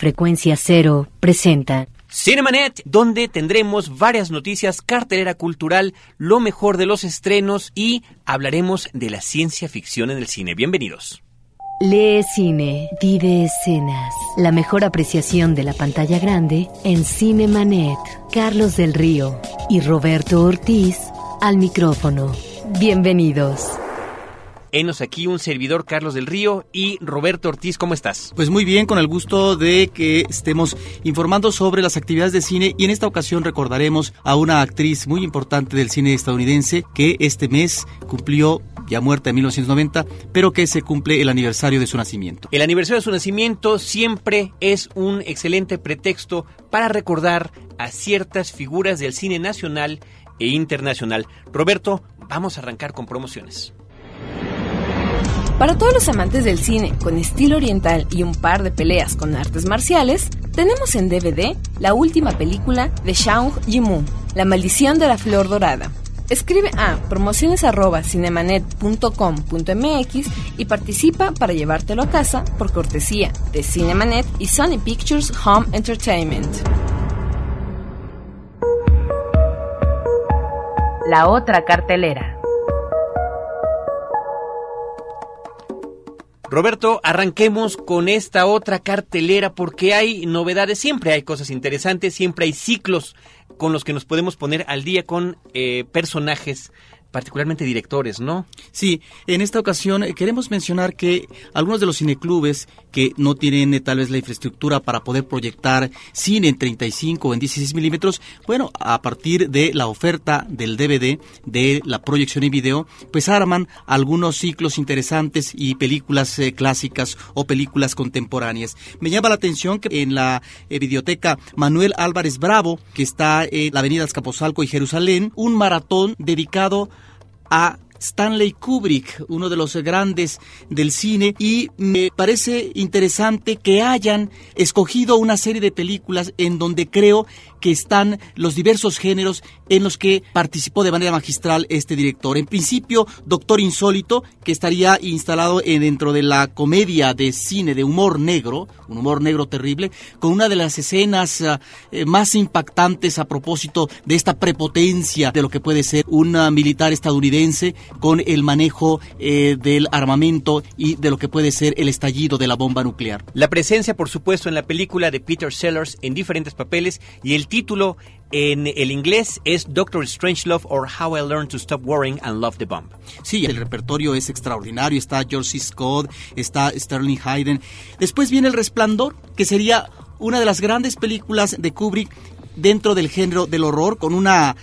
Frecuencia Cero presenta Cinemanet, donde tendremos varias noticias, cartelera cultural, lo mejor de los estrenos y hablaremos de la ciencia ficción en el cine. Bienvenidos. Lee cine, vive escenas. La mejor apreciación de la pantalla grande en Cinemanet. Carlos del Río y Roberto Ortiz al micrófono. Bienvenidos. Enos aquí un servidor Carlos del Río y Roberto Ortiz, ¿cómo estás? Pues muy bien, con el gusto de que estemos informando sobre las actividades de cine y en esta ocasión recordaremos a una actriz muy importante del cine estadounidense que este mes cumplió ya muerta en 1990, pero que se cumple el aniversario de su nacimiento. El aniversario de su nacimiento siempre es un excelente pretexto para recordar a ciertas figuras del cine nacional e internacional. Roberto, vamos a arrancar con promociones. Para todos los amantes del cine con estilo oriental y un par de peleas con artes marciales, tenemos en DVD la última película de Shang Yimou, La maldición de la flor dorada. Escribe a promociones@cinemanet.com.mx y participa para llevártelo a casa por cortesía de Cinemanet y Sony Pictures Home Entertainment. La otra cartelera. Roberto, arranquemos con esta otra cartelera porque hay novedades, siempre hay cosas interesantes, siempre hay ciclos con los que nos podemos poner al día con eh, personajes particularmente directores, ¿no? Sí, en esta ocasión eh, queremos mencionar que algunos de los cineclubes que no tienen eh, tal vez la infraestructura para poder proyectar cine en 35 o en 16 milímetros, bueno, a partir de la oferta del DVD, de la proyección en video, pues arman algunos ciclos interesantes y películas eh, clásicas o películas contemporáneas. Me llama la atención que en la videoteca Manuel Álvarez Bravo, que está en la avenida Escaposalco y Jerusalén, un maratón dedicado a Stanley Kubrick, uno de los grandes del cine, y me parece interesante que hayan escogido una serie de películas en donde creo que están los diversos géneros en los que participó de manera magistral este director. En principio, Doctor Insólito, que estaría instalado dentro de la comedia de cine de humor negro, un humor negro terrible, con una de las escenas ah, eh, más impactantes a propósito de esta prepotencia de lo que puede ser un militar estadounidense con el manejo eh, del armamento y de lo que puede ser el estallido de la bomba nuclear. La presencia, por supuesto, en la película de Peter Sellers en diferentes papeles y el título en el inglés es Doctor Strangelove or How I Learned to Stop Worrying and Love the Bomb. Sí, el repertorio es extraordinario. Está George C. Scott, está Sterling Hayden. Después viene El Resplandor, que sería una de las grandes películas de Kubrick dentro del género del horror, con una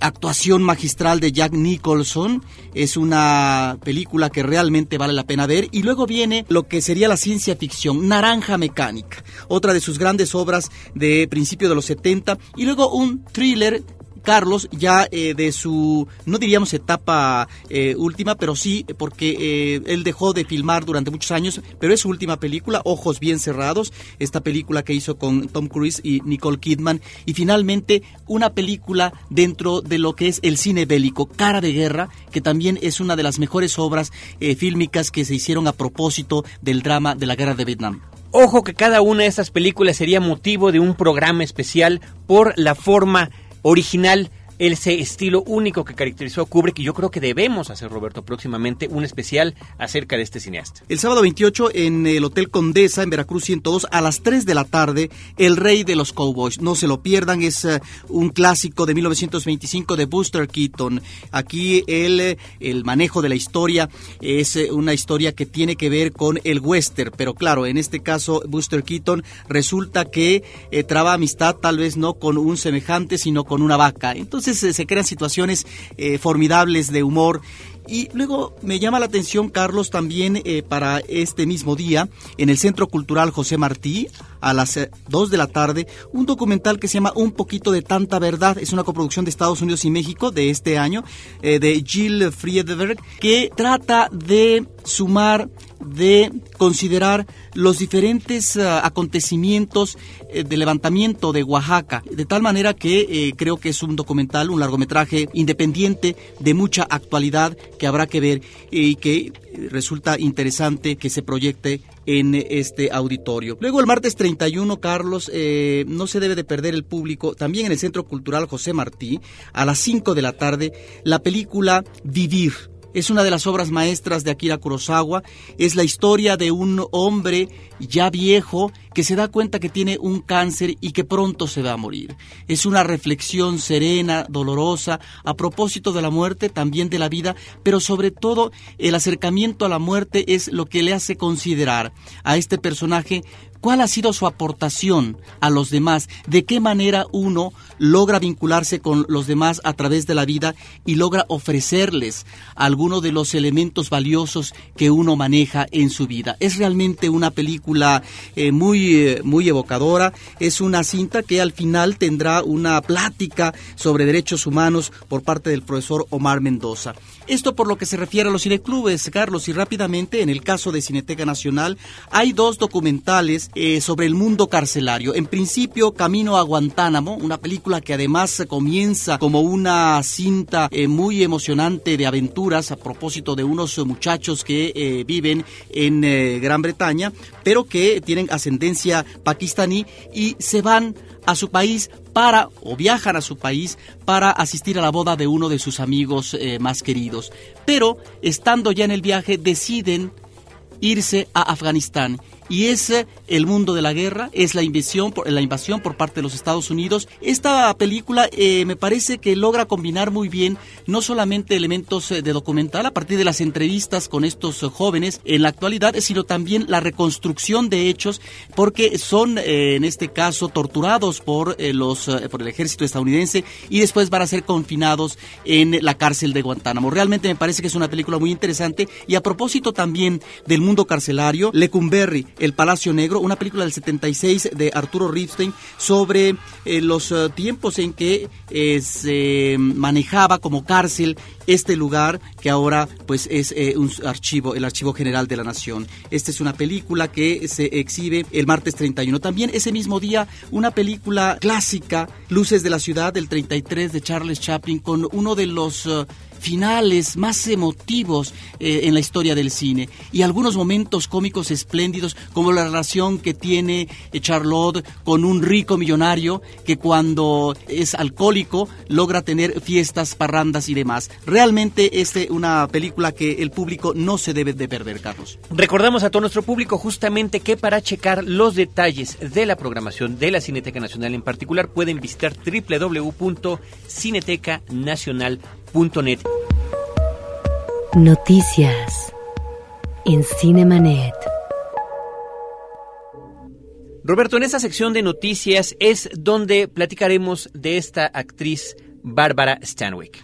actuación magistral de Jack Nicholson. Es una película que realmente vale la pena ver. Y luego viene lo que sería la ciencia ficción, Naranja Mecánica, otra de sus grandes obras de principio de los 70. Y luego un thriller Carlos ya eh, de su, no diríamos etapa eh, última, pero sí porque eh, él dejó de filmar durante muchos años, pero es su última película, Ojos Bien Cerrados, esta película que hizo con Tom Cruise y Nicole Kidman, y finalmente una película dentro de lo que es el cine bélico, Cara de Guerra, que también es una de las mejores obras fílmicas que se hicieron a propósito del drama de la guerra de Vietnam. Ojo que cada una de estas películas sería motivo de un programa especial por la forma original ese estilo único que caracterizó a Kubrick y yo creo que debemos hacer, Roberto, próximamente un especial acerca de este cineasta. El sábado 28 en el Hotel Condesa en Veracruz 102 a las 3 de la tarde, El Rey de los Cowboys. No se lo pierdan, es eh, un clásico de 1925 de Buster Keaton. Aquí el, el manejo de la historia es eh, una historia que tiene que ver con el western, pero claro, en este caso Buster Keaton resulta que eh, traba amistad tal vez no con un semejante, sino con una vaca. Entonces se crean situaciones eh, formidables de humor y luego me llama la atención, Carlos, también eh, para este mismo día, en el Centro Cultural José Martí, a las 2 eh, de la tarde, un documental que se llama Un poquito de tanta verdad. Es una coproducción de Estados Unidos y México de este año, de Jill Friedberg, que trata de sumar de considerar los diferentes uh, acontecimientos eh, de levantamiento de Oaxaca, de tal manera que eh, creo que es un documental, un largometraje independiente de mucha actualidad que habrá que ver y que resulta interesante que se proyecte en este auditorio. Luego el martes 31, Carlos, eh, no se debe de perder el público, también en el Centro Cultural José Martí, a las 5 de la tarde, la película Vivir es una de las obras maestras de Akira Kurosawa. Es la historia de un hombre ya viejo que se da cuenta que tiene un cáncer y que pronto se va a morir. Es una reflexión serena, dolorosa, a propósito de la muerte, también de la vida, pero sobre todo el acercamiento a la muerte es lo que le hace considerar a este personaje cuál ha sido su aportación a los demás, de qué manera uno logra vincularse con los demás a través de la vida y logra ofrecerles algunos de los elementos valiosos que uno maneja en su vida. Es realmente una película eh, muy, eh, muy evocadora, es una cinta que al final tendrá una plática sobre derechos humanos por parte del profesor Omar Mendoza. Esto por lo que se refiere a los cineclubes, Carlos, y rápidamente, en el caso de Cineteca Nacional, hay dos documentales eh, sobre el mundo carcelario. En principio, Camino a Guantánamo, una película que además comienza como una cinta eh, muy emocionante de aventuras a propósito de unos muchachos que eh, viven en Gran Bretaña, pero que tienen ascendencia pakistaní y se van a su país para, o viajan a su país para asistir a la boda de uno de sus amigos más queridos. Pero, estando ya en el viaje, deciden irse a Afganistán y es el mundo de la guerra, es la invasión por, la invasión por parte de los Estados Unidos. Esta película eh, me parece que logra combinar muy bien no solamente elementos eh, de documental a partir de las entrevistas con estos eh, jóvenes en la actualidad, sino también la reconstrucción de hechos, porque son en este caso torturados por los por el ejército estadounidense y después van a ser confinados en la cárcel de Guantánamo. Realmente me parece que es una película muy interesante y a propósito también del mundo carcelario, Lecumberri el Palacio Negro, una película del 76 de Arturo Ripstein sobre eh, los eh, tiempos en que eh, se manejaba como cárcel este lugar que ahora pues es un archivo, el Archivo General de la Nación. Esta es una película que se exhibe el martes 31. También ese mismo día una película clásica, Luces de la Ciudad del 33 de Charles Chaplin con uno de los finales más emotivos eh, en la historia del cine y algunos momentos cómicos espléndidos como la relación que tiene eh, Charlotte con un rico millonario que cuando es alcohólico logra tener fiestas, parrandas y demás. Realmente es una película que el público no se debe de perder, Carlos. Recordamos a todo nuestro público justamente que para checar los detalles de la programación de la Cineteca Nacional en particular pueden visitar www.cinetecanacional.com Noticias en Cinemanet. Roberto, en esta sección de noticias es donde platicaremos de esta actriz Bárbara Stanwyck.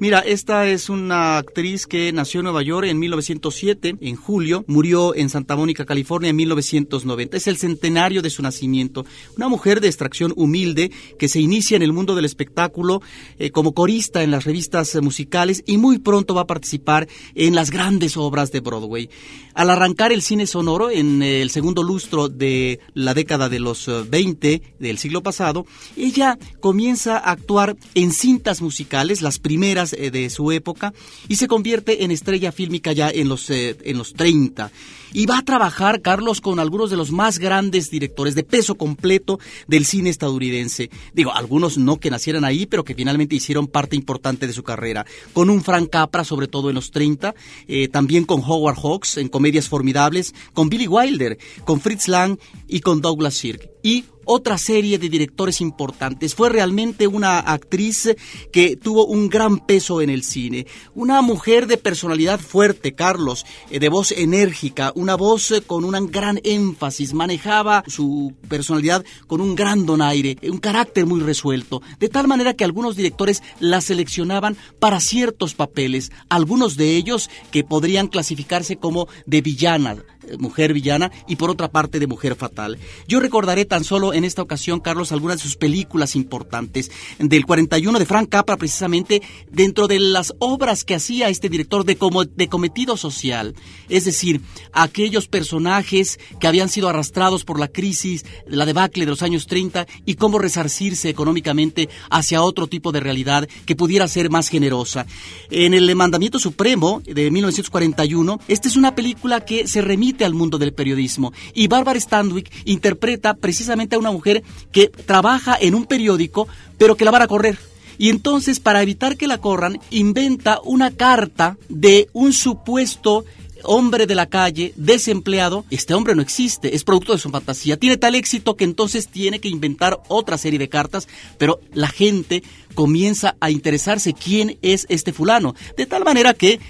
Mira, esta es una actriz que nació en Nueva York en 1907, en julio, murió en Santa Mónica, California en 1990. Es el centenario de su nacimiento. Una mujer de extracción humilde que se inicia en el mundo del espectáculo eh, como corista en las revistas musicales y muy pronto va a participar en las grandes obras de Broadway. Al arrancar el cine sonoro en el segundo lustro de la década de los 20 eh, del siglo pasado, ella comienza a actuar en cintas musicales, las primeras eh, de su época, y se convierte en estrella fílmica ya en los, eh, en los 30 y va a trabajar, Carlos, con algunos de los más grandes directores de peso completo del cine estadounidense. Digo, algunos no que nacieran ahí, pero que finalmente hicieron parte importante de su carrera. Con un Frank Capra, sobre todo en los 30, eh, también con Howard Hawks en comedias formidables, con Billy Wilder, con Fritz Lang y con Douglas Sirk. Y otra serie de directores importantes. Fue realmente una actriz que tuvo un gran peso en el cine. Una mujer de personalidad fuerte, Carlos, eh, de voz enérgica, una voz eh, con un gran énfasis, manejaba su personalidad con un gran donaire, un carácter muy resuelto, de tal manera que algunos directores la seleccionaban para ciertos papeles, algunos de ellos que podrían clasificarse como de villana, eh, mujer villana y por otra parte de mujer fatal. Yo recordaré tan solo en esta ocasión, Carlos, algunas de sus películas importantes. Del 41 de Frank Capra, precisamente, dentro de las obras que hacía este director de, como, de cometido social. Es decir, aquellos personajes que habían sido arrastrados por la crisis, la debacle de los años 30 y cómo resarcirse económicamente hacia otro tipo de realidad que pudiera ser más generosa. En el Mandamiento Supremo de 1941, esta es una película que se remite al mundo del periodismo y Barbara Stanwyck interpreta precisamente a una mujer que trabaja en un periódico pero que la van a correr. Y entonces, para evitar que la corran, inventa una carta de un supuesto hombre de la calle, desempleado, este hombre no existe, es producto de su fantasía. Tiene tal éxito que entonces tiene que inventar otra serie de cartas, pero la gente comienza a interesarse quién es este fulano. De tal manera que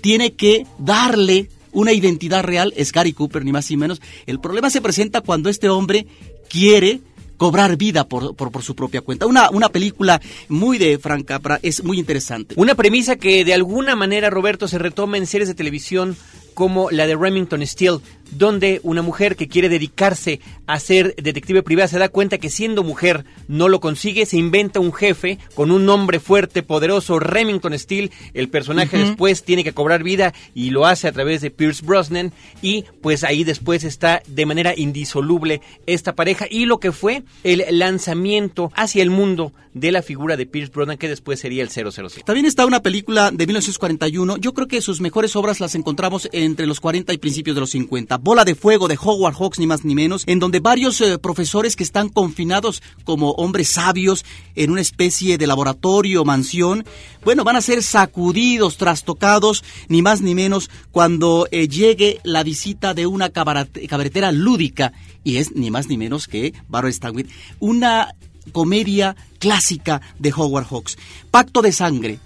tiene que darle una identidad real, es Gary Cooper, ni más ni menos. El problema se presenta cuando este hombre quiere cobrar vida por, por, su propia cuenta. Una, una película muy de Frank Capra, es muy interesante. Una premisa que de alguna manera, Roberto, se retoma en series de televisión como la de Remington Steele, donde una mujer que quiere dedicarse a ser detective privada se da cuenta que siendo mujer no lo consigue, se inventa un jefe con un nombre fuerte, poderoso, Remington Steele, el personaje después tiene que cobrar vida y lo hace a través de Pierce Brosnan y pues ahí después está de manera indisoluble esta pareja y lo que fue el lanzamiento hacia el mundo de la figura de Pierce Brosnan que después sería el 007. También está una película de 1941, yo creo que sus mejores obras las encontramos entre los 40 y principios de los 50. Bola de Fuego de Howard Hawks, ni más ni menos, en donde varios eh, profesores que están confinados como hombres sabios en una especie de laboratorio, mansión, bueno, van a ser sacudidos, trastocados, ni más ni menos, cuando eh, llegue la visita de una cabaretera lúdica, y es ni más ni menos que Barbara Stanwyck, una comedia clásica de Howard Hawks. Pacto de Sangre,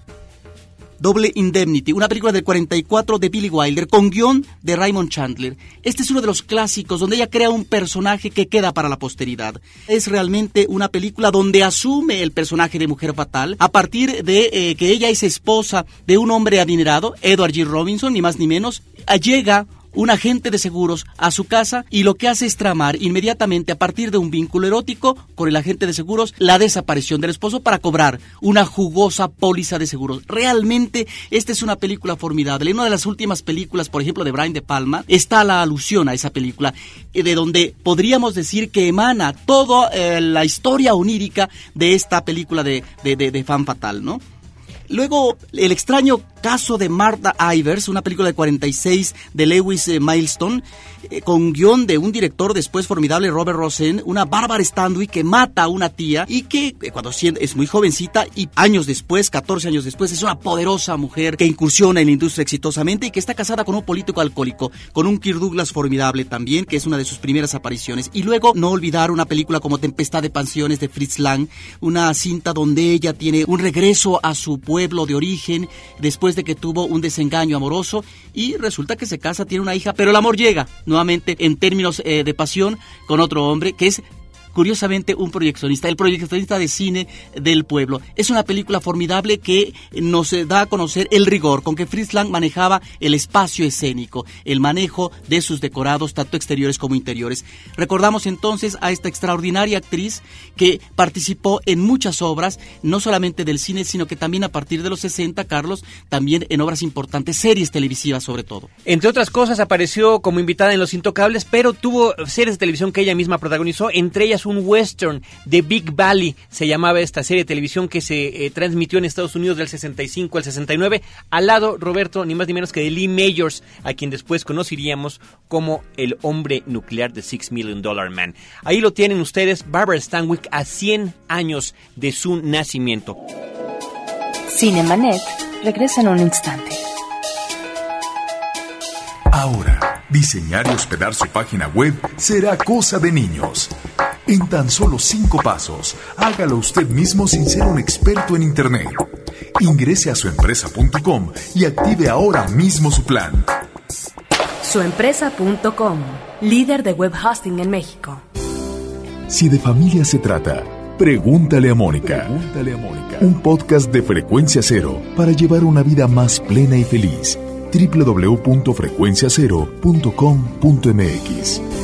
Double Indemnity, una película del 44 de Billy Wilder con guion de Raymond Chandler. Este es uno de los clásicos donde ella crea un personaje que queda para la posteridad. Es realmente una película donde asume el personaje de mujer fatal a partir de eh, que ella es esposa de un hombre adinerado, Edward G. Robinson, ni más ni menos. Llega un agente de seguros a su casa y lo que hace es tramar inmediatamente a partir de un vínculo erótico con el agente de seguros la desaparición del esposo para cobrar una jugosa póliza de seguros. Realmente esta es una película formidable. En una de las últimas películas, por ejemplo, de Brian De Palma, está la alusión a esa película, eh, de donde podríamos decir que emana toda eh, la historia onírica de esta película de, de, de fan fatal, ¿no? Luego, el extraño caso de Martha Ivers, una película de 46 de Lewis eh, Milestone, eh, con guion de un director después formidable, Robert Rosen, una Bárbara Stanwyck que mata a una tía y que eh, cuando es muy jovencita y años después, 14 años después, es una poderosa mujer que incursiona en la industria exitosamente y que está casada con un político alcohólico, con un Kirk Douglas formidable también, que es una de sus primeras apariciones. Y luego, no olvidar una película como Tempestad de Pensiones de Fritz Lang, una cinta donde ella tiene un regreso a su pueblo de origen después de que tuvo un desengaño amoroso y resulta que se casa, tiene una hija, pero el amor llega nuevamente en términos eh, de pasión con otro hombre que es curiosamente un proyeccionista, el proyeccionista de cine del pueblo. Es una película formidable que nos da a conocer el rigor con que Fritz manejaba el espacio escénico, el manejo de sus decorados, tanto exteriores como interiores. Recordamos entonces a esta extraordinaria actriz que participó en muchas obras, no solamente del cine, sino que también a partir de los 60, Carlos, también en obras importantes, series televisivas sobre todo. Entre otras cosas, apareció como invitada en Los Intocables, pero tuvo series de televisión que ella misma protagonizó, entre ellas un western de Big Valley, se llamaba esta serie de televisión que se eh, transmitió en Estados Unidos del 65 al 69, al lado, Roberto, ni más ni menos que de Lee Majors, a quien después conoceríamos como el hombre nuclear de Six Million Dollar Man. Ahí lo tienen ustedes, Barbara Stanwyck, a 100 años de su nacimiento. Cinemanet regresa en un instante. Ahora, diseñar y hospedar su página web será cosa de niños. En tan solo cinco pasos, hágalo usted mismo sin ser un experto en Internet. Ingrese a suempresa.com y active ahora mismo su plan. Suempresa.com, líder de web hosting en México. Si de familia se trata, pregúntale a Mónica. Pregúntale a Mónica. Un podcast de frecuencia cero para llevar una vida más plena y feliz www.frecuenciacero.com.mx.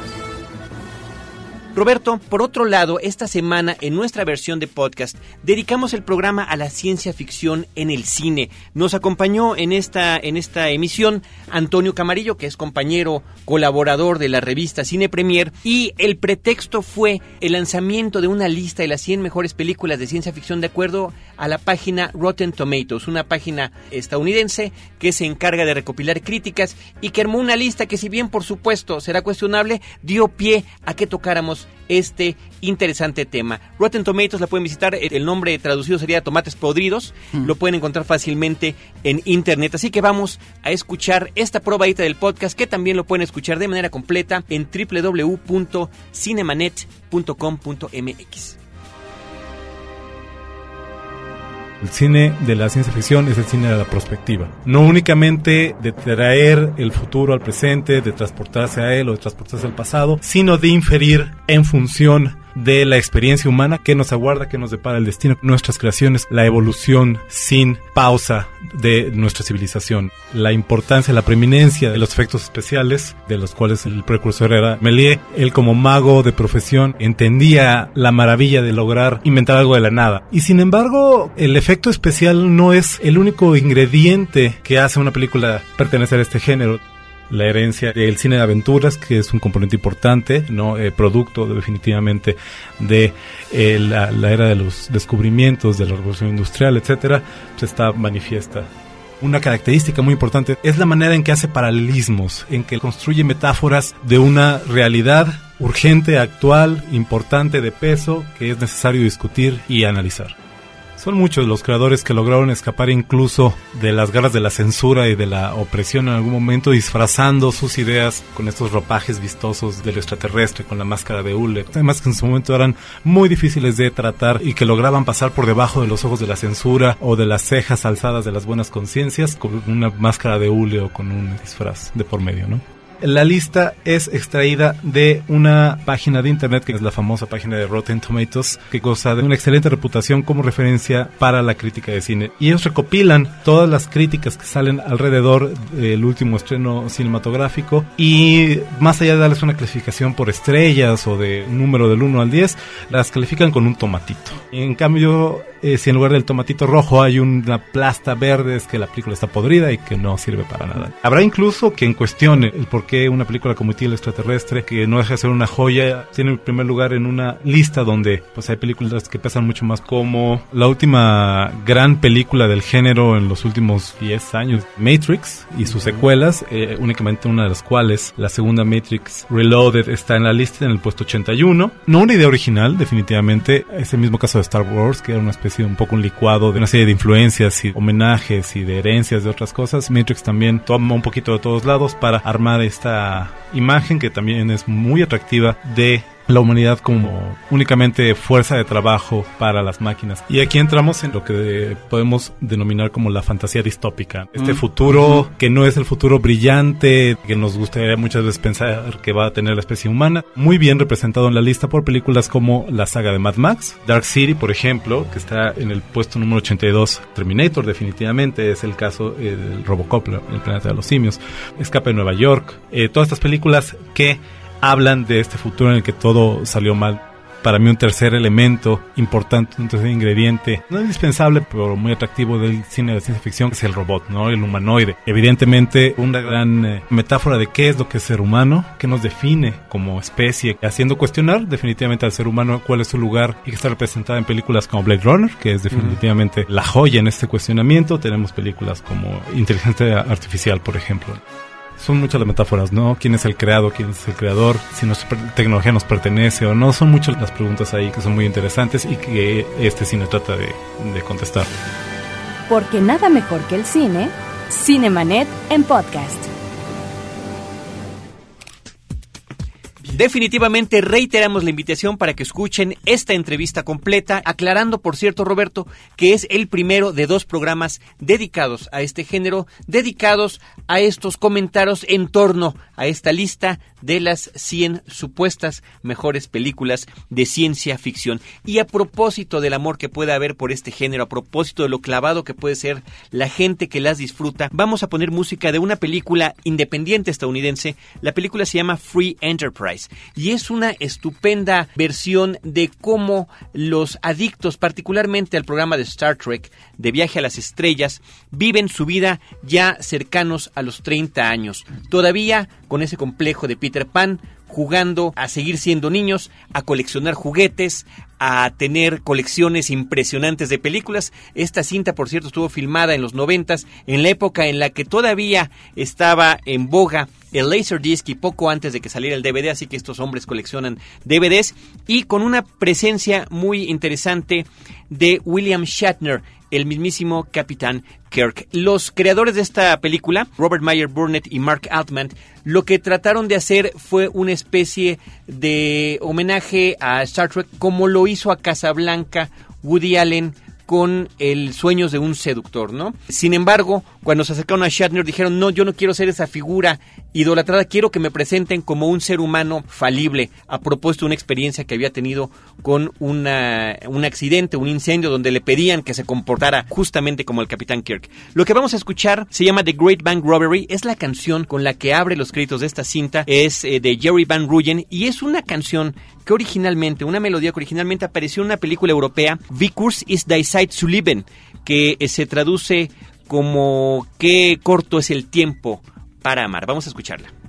Roberto, por otro lado, esta semana en nuestra versión de podcast dedicamos el programa a la ciencia ficción en el cine. Nos acompañó en esta, en esta emisión Antonio Camarillo, que es compañero colaborador de la revista Cine Premier, y el pretexto fue el lanzamiento de una lista de las 100 mejores películas de ciencia ficción de acuerdo a la página Rotten Tomatoes, una página estadounidense que se encarga de recopilar críticas y que armó una lista que si bien por supuesto será cuestionable, dio pie a que tocáramos este interesante tema. Rotten Tomatoes la pueden visitar, el nombre traducido sería Tomates Podridos, mm. lo pueden encontrar fácilmente en internet. Así que vamos a escuchar esta probadita del podcast que también lo pueden escuchar de manera completa en www.cinemanet.com.mx. El cine de la ciencia ficción es el cine de la perspectiva. No únicamente de traer el futuro al presente, de transportarse a él o de transportarse al pasado, sino de inferir en función de la experiencia humana que nos aguarda, que nos depara el destino, nuestras creaciones, la evolución sin pausa de nuestra civilización, la importancia, la preeminencia de los efectos especiales, de los cuales el precursor era Méliès. Él como mago de profesión entendía la maravilla de lograr inventar algo de la nada. Y sin embargo, el efecto especial no es el único ingrediente que hace una película pertenecer a este género la herencia del cine de aventuras, que es un componente importante, no eh, producto definitivamente de eh, la, era de los descubrimientos, de la revolución industrial, etcétera, se está manifiesta. Una característica muy importante es la manera en que hace paralelismos, en que construye metáforas de una realidad urgente, actual, importante, de peso, que es necesario discutir y analizar. Son muchos los creadores que lograron escapar incluso de las garras de la censura y de la opresión en algún momento, disfrazando sus ideas con estos ropajes vistosos del extraterrestre, con la máscara de hule. Además que en su momento eran muy difíciles de tratar y que lograban pasar por debajo de los ojos de la censura o de las cejas alzadas de las buenas conciencias con una máscara de hule o con un disfraz de por medio, ¿no? La lista es extraída de una página de internet que es la famosa página de Rotten Tomatoes, que goza de una excelente reputación como referencia para la crítica de cine. Y ellos recopilan todas las críticas que salen alrededor del último estreno cinematográfico y más allá de darles una clasificación por estrellas o de número del 1 al 10, las califican con un tomatito. En cambio, eh, si en lugar del tomatito rojo hay una plasta verde, es que la película está podrida y que no sirve para nada. Habrá incluso quien cuestione el por qué una película como E.T. el extraterrestre, que no deja de ser una joya, tiene el primer lugar en una lista donde pues hay películas que pesan mucho más como la última gran película del género en los últimos 10 años, Matrix y sus secuelas, eh, únicamente una de las cuales, la segunda Matrix Reloaded, está en la lista en el puesto 81. No una idea original, definitivamente, es el mismo caso de Star Wars, que era una especie sido un poco un licuado de una serie de influencias y homenajes y de herencias de otras cosas. Matrix también toma un poquito de todos lados para armar esta imagen que también es muy atractiva de la humanidad como únicamente fuerza de trabajo para las máquinas. Y aquí entramos en lo que podemos denominar como la fantasía distópica. Este mm. futuro que no es el futuro brillante que nos gustaría muchas veces pensar que va a tener la especie humana, muy bien representado en la lista por películas como la saga de Mad Max, Dark City, por ejemplo, que está en el puesto número 82, Terminator definitivamente es el caso del Robocop, el planeta de los simios, Escape de Nueva York, eh, todas estas películas que hablan de este futuro en el que todo salió mal. Para mí un tercer elemento importante, un tercer ingrediente, no indispensable, pero muy atractivo del cine de ciencia ficción, es el robot, ¿no? El humanoide. Evidentemente, una gran eh, metáfora de qué es lo que es ser humano, qué nos define como especie, haciendo cuestionar definitivamente al ser humano cuál es su lugar y que está representada en películas como Blade Runner, que es definitivamente la joya en este cuestionamiento. Tenemos películas como Inteligencia Artificial, por ejemplo son muchas las metáforas, ¿no? ¿Quién es el creado? ¿Quién es el creador? Si nuestra tecnología nos pertenece o no. Son muchas las preguntas ahí que son muy interesantes y que este cine trata de, contestar. Porque nada mejor que el cine, Cinemanet en podcast. Definitivamente reiteramos la invitación para que escuchen esta entrevista completa, aclarando, por cierto, Roberto, que es el primero de dos programas dedicados a este género, dedicados a estos comentarios en torno a esta lista de las 100 supuestas mejores películas de ciencia ficción. Y a propósito del amor que puede haber por este género, a propósito de lo clavado que puede ser la gente que las disfruta, vamos a poner música de una película independiente estadounidense. La película se llama Free Enterprise y es una estupenda versión de cómo los adictos, particularmente al programa de Star Trek, de Viaje a las Estrellas, viven su vida ya cercanos a los 30 años. Todavía con ese complejo de Peter Pan, jugando a seguir siendo niños, a coleccionar juguetes, a tener colecciones impresionantes de películas. Esta cinta, por cierto, estuvo filmada en los noventas, en la época en la que todavía estaba en boga el Laserdisc y poco antes de que saliera el DVD, así que estos hombres coleccionan DVDs y con una presencia muy interesante de William Shatner, el mismísimo Capitán Kirk. Los creadores de esta película, Robert Meyer Burnett y Mark Altman, lo que trataron de hacer fue una especie de homenaje a Star Trek como lo hizo a Casablanca Woody Allen con el Sueños de un seductor, ¿no? Sin embargo, cuando se acercaron a Shatner dijeron, no, yo no quiero ser esa figura idolatrada, quiero que me presenten como un ser humano falible, a propósito de una experiencia que había tenido con un accidente, un incendio, donde le pedían que se comportara justamente como el Capitán Kirk. Lo que vamos a escuchar se llama The Great Bank Robbery, es la canción con la que abre los créditos de esta cinta, es eh, de Jerry Van Ruyen, y es una canción que originalmente, una melodía que originalmente apareció en una película europea, Vicus is die Zeit zu lieben, que eh, se traduce como qué corto es el tiempo para amar. Vamos a escucharla.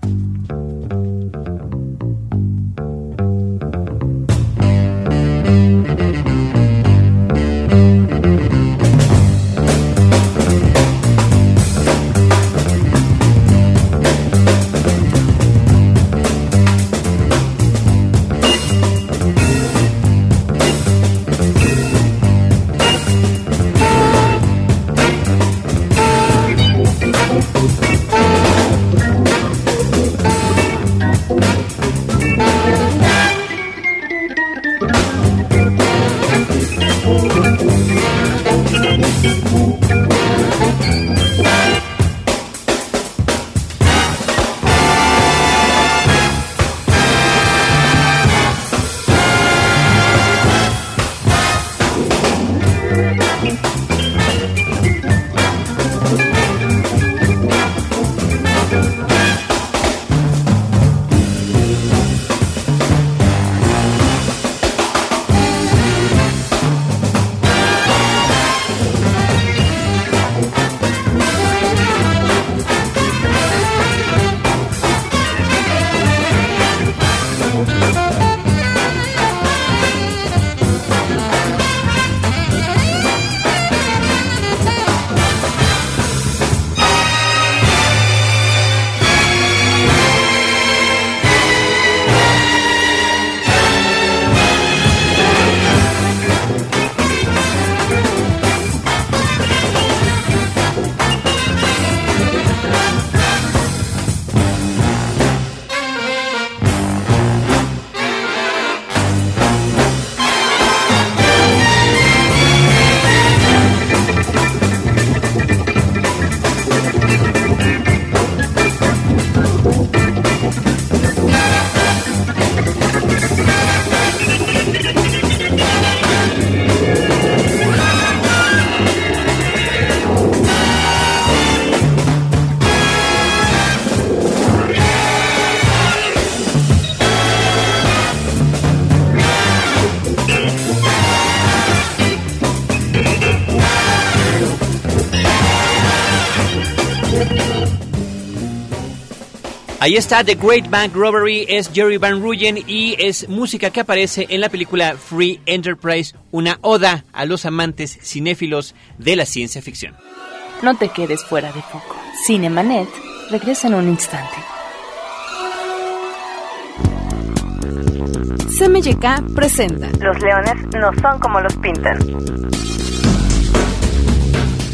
Ahí está The Great Bank Robbery, es Jerry Van Ruyen y es música que aparece en la película Free Enterprise, una oda a los amantes cinéfilos de la ciencia ficción. No te quedes fuera de foco. Cinemanet regresa en un instante. CMYK presenta Los leones no son como los pintan.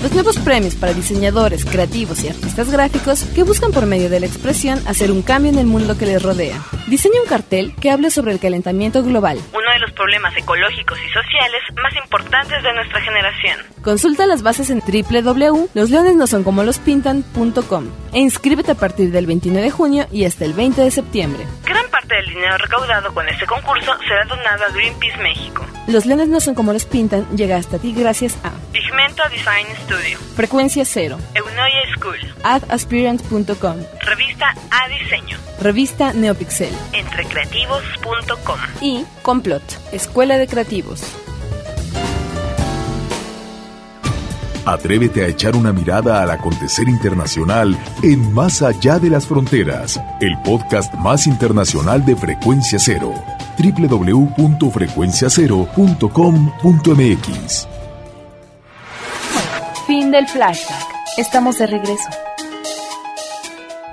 Los nuevos premios para diseñadores, creativos y artistas gráficos que buscan por medio de la expresión hacer un cambio en el mundo que les rodea. Diseña un cartel que hable sobre el calentamiento global. Uno de los problemas ecológicos y sociales más importantes de nuestra generación. Consulta las bases en www.losleonesnosoncomoLosPintan.com e inscríbete a partir del 29 de junio y hasta el 20 de septiembre. Gran parte del dinero recaudado con este concurso será donado a Greenpeace México. Los leones no son como los pintan llega hasta ti gracias a Pigmento Design Studio, Frecuencia Cero, Eunoia School, adaspirant.com, Revista A Diseño, Revista Neopixel. Entrecreativos.com y Complot, Escuela de Creativos. Atrévete a echar una mirada al acontecer internacional en Más allá de las fronteras, el podcast más internacional de Frecuencia Cero. www.frecuenciacero.com.mx Fin del flashback. Estamos de regreso.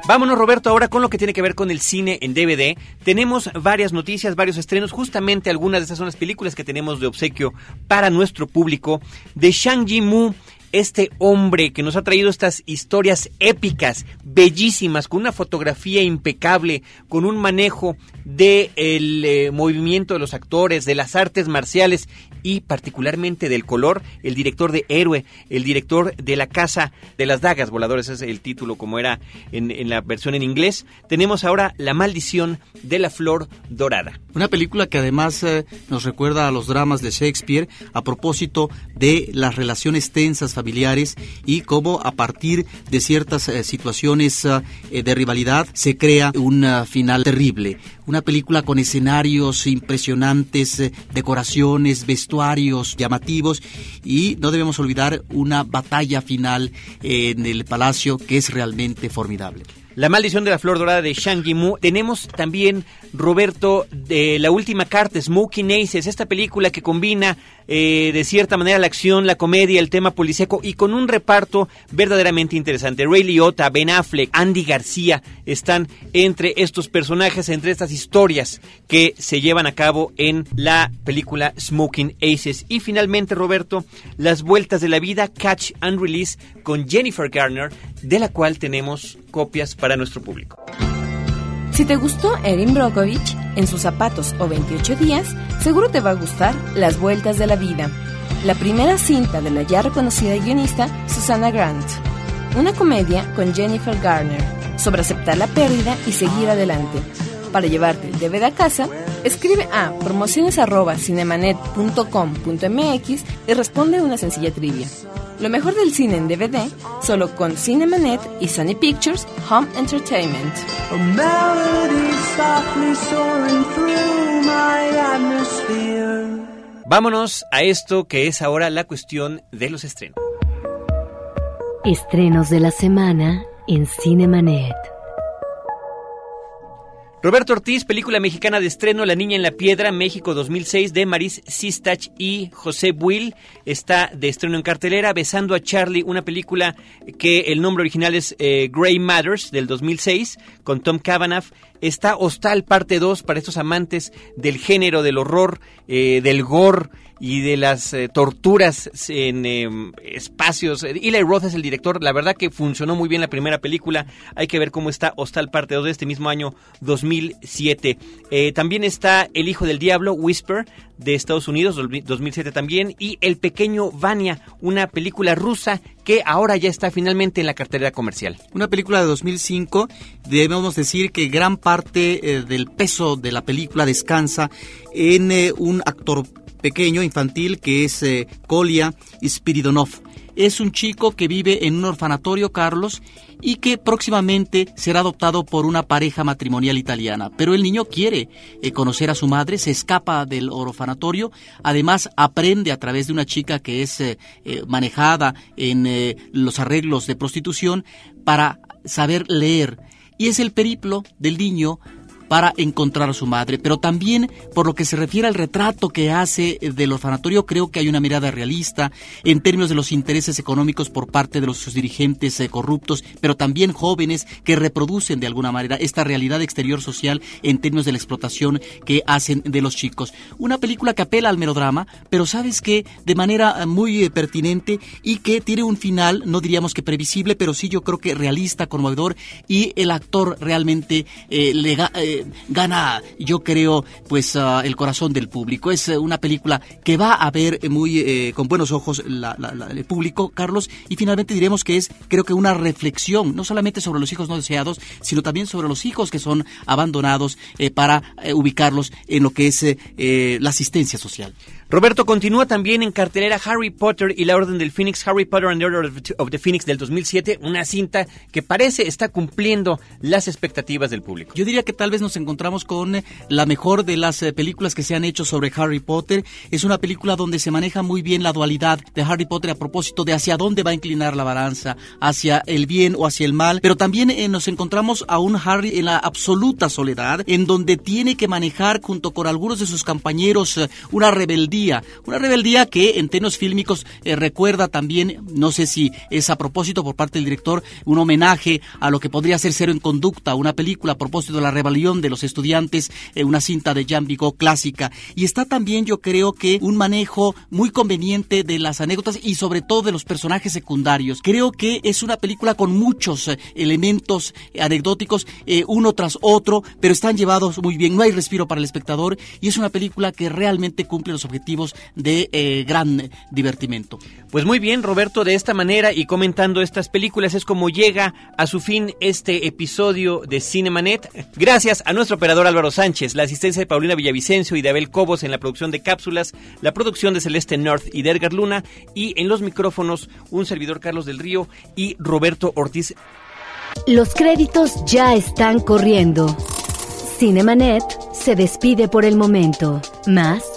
Vámonos, Roberto, ahora con lo que tiene que ver con el cine en DVD. Tenemos varias noticias, varios estrenos. Justamente algunas de esas son las películas que tenemos de obsequio para nuestro público. De Shang Ji-Mu, este hombre que nos ha traído estas historias épicas, bellísimas, con una fotografía impecable, con un manejo del de movimiento de los actores, de las artes marciales y particularmente del color, el director de Héroe, el director de La Casa de las Dagas Voladores, es el título como era en, en la versión en inglés. Tenemos ahora La Maldición de la Flor Dorada. Una película que además eh, nos recuerda a los dramas de Shakespeare a propósito de las relaciones tensas familiares y cómo a partir de ciertas eh, situaciones eh, de rivalidad se crea un final terrible. Una película con escenarios impresionantes, eh, decoraciones, vestuarios llamativos y no debemos olvidar una batalla final en el palacio que es realmente formidable. La maldición de la flor dorada de Shang Yimou. Tenemos también, Roberto, de La última carta, Smoking Aces, esta película que combina eh, de cierta manera la acción, la comedia, el tema policíaco y con un reparto verdaderamente interesante. Ray Liotta, Ben Affleck, Andy García están entre estos personajes, entre estas historias que se llevan a cabo en la película Smoking Aces. Y finalmente, Roberto, Las vueltas de la vida, Catch and Release con Jennifer Garner, de la cual tenemos copias para nuestro público. Si te gustó Erin Brockovich en sus zapatos o 28 días, seguro te va a gustar Las Vueltas de la Vida, la primera cinta de la ya reconocida guionista Susana Grant. Una comedia con Jennifer Garner sobre aceptar la pérdida y seguir adelante. Para llevarte el DVD a casa, escribe a promociones.cinemanet.com.mx y responde una sencilla trivia. Lo mejor del cine en DVD, solo con Cinemanet y Sony Pictures Home Entertainment. Vámonos a esto que es ahora la cuestión de los estrenos. Estrenos de la semana en Cinemanet. Roberto Ortiz, película mexicana de estreno La Niña en la Piedra, México 2006, de Maris Sistach y José Buil. Está de estreno en cartelera, Besando a Charlie, una película que el nombre original es eh, Grey Matters, del 2006, con Tom Cavanagh. Está Hostal, parte 2, para estos amantes del género, del horror, eh, del gore y de las eh, torturas en eh, espacios. Eli Roth es el director. La verdad que funcionó muy bien la primera película. Hay que ver cómo está Hostal parte 2 de este mismo año 2007. Eh, también está El Hijo del Diablo, Whisper, de Estados Unidos, 2007 también. Y El Pequeño Vania, una película rusa que ahora ya está finalmente en la cartelera comercial. Una película de 2005. Debemos decir que gran parte del peso de la película descansa en un actor pequeño, infantil, que es eh, Kolia Spiridonov. Es un chico que vive en un orfanatorio, Carlos, y que próximamente será adoptado por una pareja matrimonial italiana. Pero el niño quiere eh, conocer a su madre, se escapa del orfanatorio, además aprende a través de una chica que es eh, eh, manejada en los arreglos de prostitución para saber leer. Y es el periplo del niño para encontrar a su madre. Pero también, por lo que se refiere al retrato que hace del orfanatorio, creo que hay una mirada realista en términos de los intereses económicos por parte de los, sus dirigentes eh, corruptos, pero también jóvenes que reproducen de alguna manera esta realidad exterior social en términos de la explotación que hacen de los chicos. Una película que apela al melodrama, pero sabes que de manera eh, muy eh, pertinente y que tiene un final, no diríamos que previsible, pero sí yo creo que realista, conmovedor y el actor realmente le gana, yo creo, pues ah, el corazón del público. Es una película que va a ver muy con buenos ojos el público, Carlos, y finalmente diremos que es, creo que una reflexión, no solamente sobre los hijos no deseados, sino también sobre los hijos que son abandonados eh, para eh, ubicarlos en lo que es eh, la asistencia social. Roberto continúa también en cartelera Harry Potter y la Orden del Phoenix, Harry Potter and the Order of the Phoenix del 2007, una cinta que parece está cumpliendo las expectativas del público. Yo diría que tal vez nos encontramos con la mejor de las películas que se han hecho sobre Harry Potter. Es una película donde se maneja muy bien la dualidad de Harry Potter a propósito de hacia dónde va a inclinar la balanza, hacia el bien o hacia el mal, pero también nos encontramos a un Harry en la absoluta soledad, en donde tiene que manejar junto con algunos de sus compañeros una rebeldía una rebeldía que en términos fílmicos eh, recuerda también, no sé si es a propósito por parte del director, un homenaje a lo que podría ser Cero en Conducta, una película a propósito de la rebelión de los estudiantes, eh, una cinta de Jean Vigo clásica. Y está también, yo creo que, un manejo muy conveniente de las anécdotas y sobre todo de los personajes secundarios. Creo que es una película con muchos eh, elementos anecdóticos, uno tras otro, pero están llevados muy bien, no hay respiro para el espectador y es una película que realmente cumple los objetivos de eh, gran divertimento. Pues muy bien, Roberto, de esta manera y comentando estas películas es como llega a su fin este episodio de Cinemanet. Gracias a nuestro operador Álvaro Sánchez, la asistencia de Paulina Villavicencio y de Abel Cobos en la producción de cápsulas, la producción de Celeste North y de Edgar Luna y en los micrófonos un servidor Carlos del Río y Roberto Ortiz. Los créditos ya están corriendo. Cinemanet se despide por el momento. Más